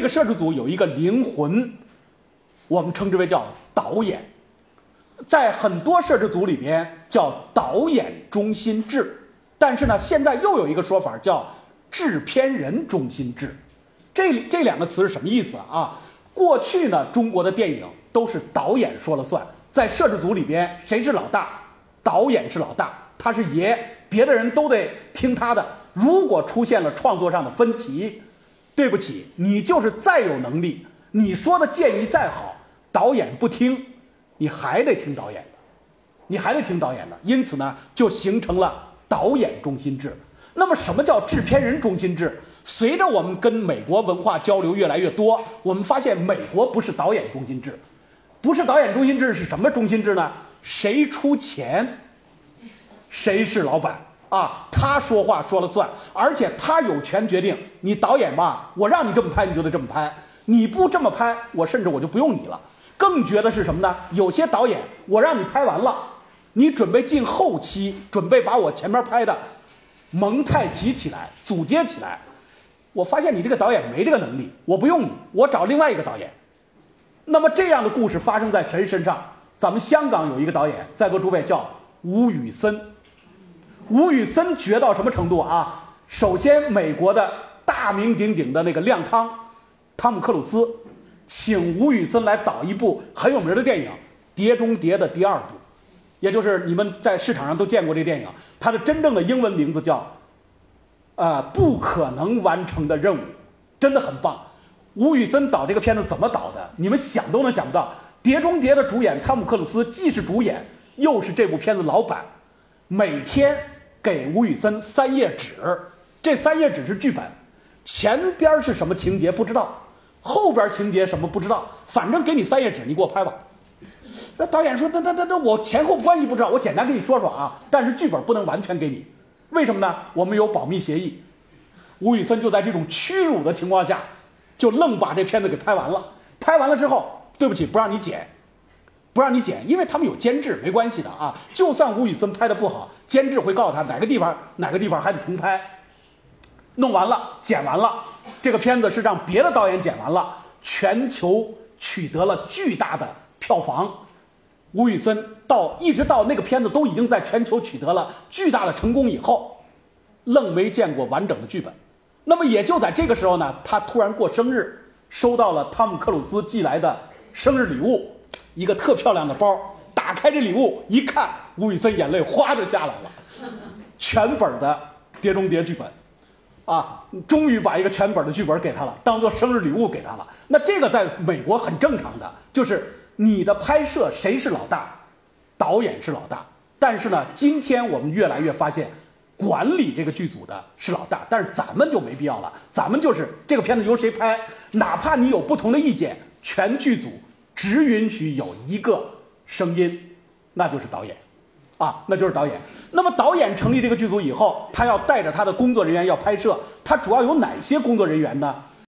这个摄制组有一个灵魂，我们称之为叫导演，在很多摄制组里边叫导演中心制，但是呢，现在又有一个说法叫制片人中心制。这这两个词是什么意思啊？过去呢，中国的电影都是导演说了算，在摄制组里边谁是老大？导演是老大，他是爷，别的人都得听他的。如果出现了创作上的分歧，对不起，你就是再有能力，你说的建议再好，导演不听，你还得听导演的，你还得听导演的。因此呢，就形成了导演中心制。那么，什么叫制片人中心制？随着我们跟美国文化交流越来越多，我们发现美国不是导演中心制，不是导演中心制是什么中心制呢？谁出钱，谁是老板啊？他说话说了算，而且他有权决定。你导演吧，我让你这么拍，你就得这么拍。你不这么拍，我甚至我就不用你了。更绝的是什么呢？有些导演，我让你拍完了，你准备进后期，准备把我前面拍的蒙太奇起来，组接起来。我发现你这个导演没这个能力，我不用你，我找另外一个导演。那么这样的故事发生在谁身上？咱们香港有一个导演，在座诸位叫吴宇森。吴宇森绝到什么程度啊？首先，美国的大名鼎鼎的那个亮汤汤姆克鲁斯，请吴宇森来导一部很有名的电影《碟中谍》的第二部，也就是你们在市场上都见过这电影，它的真正的英文名字叫。啊，不可能完成的任务，真的很棒。吴宇森导这个片子怎么导的？你们想都能想不到。《碟中谍》的主演汤姆克鲁斯既是主演，又是这部片子老板，每天给吴宇森三页纸，这三页纸是剧本，前边是什么情节不知道，后边情节什么不知道，反正给你三页纸，你给我拍吧。那导演说，那那那那我前后关系不知道，我简单跟你说说啊，但是剧本不能完全给你。为什么呢？我们有保密协议。吴宇森就在这种屈辱的情况下，就愣把这片子给拍完了。拍完了之后，对不起，不让你剪，不让你剪，因为他们有监制，没关系的啊。就算吴宇森拍的不好，监制会告诉他哪个地方哪个地方还得重拍。弄完了，剪完了，这个片子是让别的导演剪完了，全球取得了巨大的票房。吴宇森到一直到那个片子都已经在全球取得了巨大的成功以后，愣没见过完整的剧本。那么也就在这个时候呢，他突然过生日，收到了汤姆克鲁斯寄来的生日礼物，一个特漂亮的包。打开这礼物一看，吴宇森眼泪哗就下来了，全本的《碟中谍》剧本啊，终于把一个全本的剧本给他了，当做生日礼物给他了。那这个在美国很正常的，就是。你的拍摄谁是老大？导演是老大。但是呢，今天我们越来越发现，管理这个剧组的是老大。但是咱们就没必要了，咱们就是这个片子由谁拍，哪怕你有不同的意见，全剧组只允许有一个声音，那就是导演啊，那就是导演。那么导演成立这个剧组以后，他要带着他的工作人员要拍摄，他主要有哪些工作人员呢？